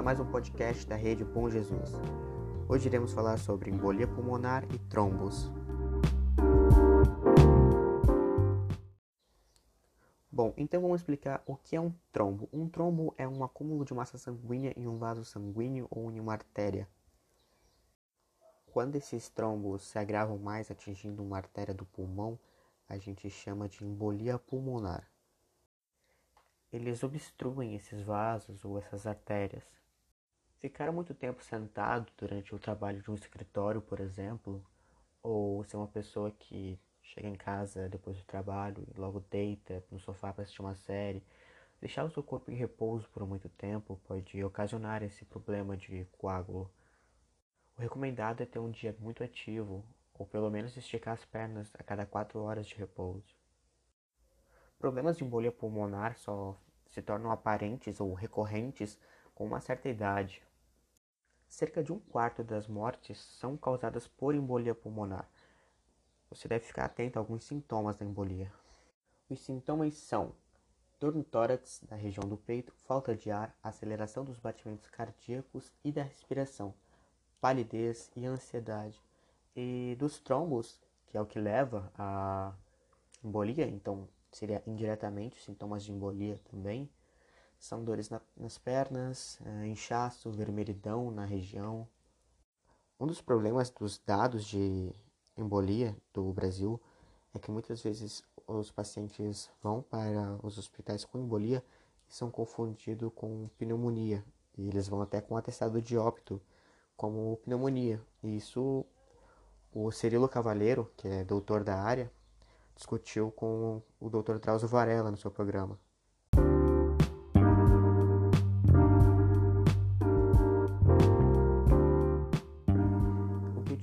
a mais um podcast da rede Bom Jesus. Hoje iremos falar sobre embolia pulmonar e trombos. Bom, então vamos explicar o que é um trombo. Um trombo é um acúmulo de massa sanguínea em um vaso sanguíneo ou em uma artéria. Quando esses trombos se agravam mais, atingindo uma artéria do pulmão, a gente chama de embolia pulmonar eles obstruem esses vasos ou essas artérias. Ficar muito tempo sentado durante o trabalho de um escritório, por exemplo, ou ser uma pessoa que chega em casa depois do trabalho e logo deita no sofá para assistir uma série, deixar o seu corpo em repouso por muito tempo pode ocasionar esse problema de coágulo. O recomendado é ter um dia muito ativo, ou pelo menos esticar as pernas a cada 4 horas de repouso. Problemas de embolia pulmonar só se tornam aparentes ou recorrentes com uma certa idade. Cerca de um quarto das mortes são causadas por embolia pulmonar. Você deve ficar atento a alguns sintomas da embolia. Os sintomas são dor no tórax, na região do peito, falta de ar, aceleração dos batimentos cardíacos e da respiração, palidez e ansiedade. E dos trombos, que é o que leva à embolia, então seria indiretamente sintomas de embolia também. São dores na, nas pernas, é, inchaço, vermelhidão na região. Um dos problemas dos dados de embolia do Brasil é que muitas vezes os pacientes vão para os hospitais com embolia e são confundidos com pneumonia. E eles vão até com atestado de óbito como pneumonia. E isso o Cirilo Cavaleiro, que é doutor da área, discutiu com o Dr. Drauzio Varela no seu programa.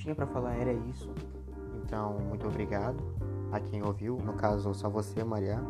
Tinha para falar era isso. Então, muito obrigado a quem ouviu, no caso só você, Maria.